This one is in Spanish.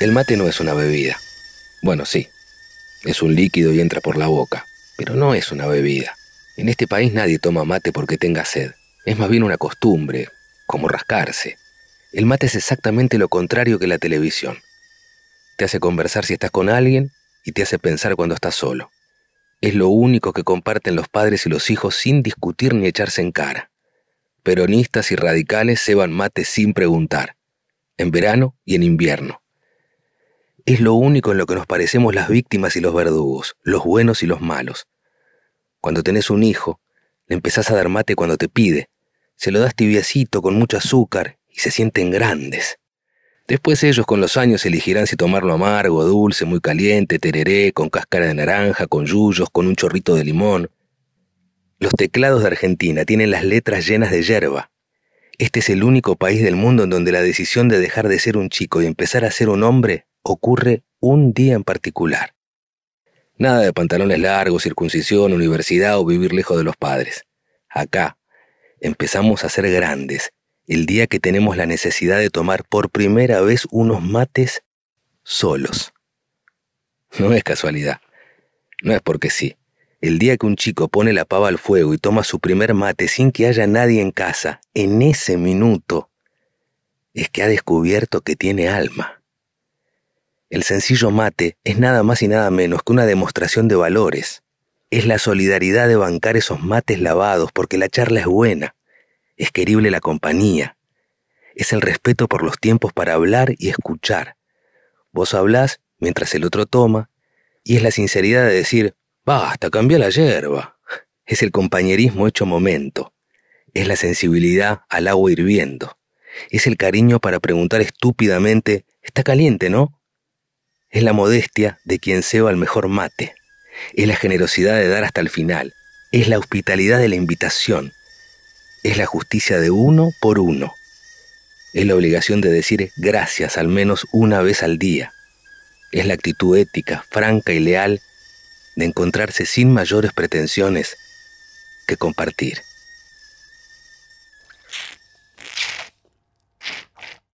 El mate no es una bebida. Bueno, sí, es un líquido y entra por la boca, pero no es una bebida. En este país nadie toma mate porque tenga sed. Es más bien una costumbre, como rascarse. El mate es exactamente lo contrario que la televisión. Te hace conversar si estás con alguien y te hace pensar cuando estás solo. Es lo único que comparten los padres y los hijos sin discutir ni echarse en cara. Peronistas y radicales ceban mate sin preguntar, en verano y en invierno. Es lo único en lo que nos parecemos las víctimas y los verdugos, los buenos y los malos. Cuando tenés un hijo, le empezás a dar mate cuando te pide, se lo das tibiecito con mucho azúcar y se sienten grandes. Después ellos con los años elegirán si tomarlo amargo, dulce, muy caliente, tereré, con cáscara de naranja, con yuyos, con un chorrito de limón. Los teclados de Argentina tienen las letras llenas de hierba. Este es el único país del mundo en donde la decisión de dejar de ser un chico y empezar a ser un hombre ocurre un día en particular. Nada de pantalones largos, circuncisión, universidad o vivir lejos de los padres. Acá empezamos a ser grandes el día que tenemos la necesidad de tomar por primera vez unos mates solos. No es casualidad, no es porque sí. El día que un chico pone la pava al fuego y toma su primer mate sin que haya nadie en casa, en ese minuto, es que ha descubierto que tiene alma. El sencillo mate es nada más y nada menos que una demostración de valores. Es la solidaridad de bancar esos mates lavados porque la charla es buena, es querible la compañía, es el respeto por los tiempos para hablar y escuchar. Vos hablás mientras el otro toma, y es la sinceridad de decir, basta, cambia la hierba. Es el compañerismo hecho momento, es la sensibilidad al agua hirviendo, es el cariño para preguntar estúpidamente, está caliente, ¿no? Es la modestia de quien ceba el mejor mate, es la generosidad de dar hasta el final, es la hospitalidad de la invitación, es la justicia de uno por uno. Es la obligación de decir gracias al menos una vez al día. Es la actitud ética, franca y leal de encontrarse sin mayores pretensiones que compartir.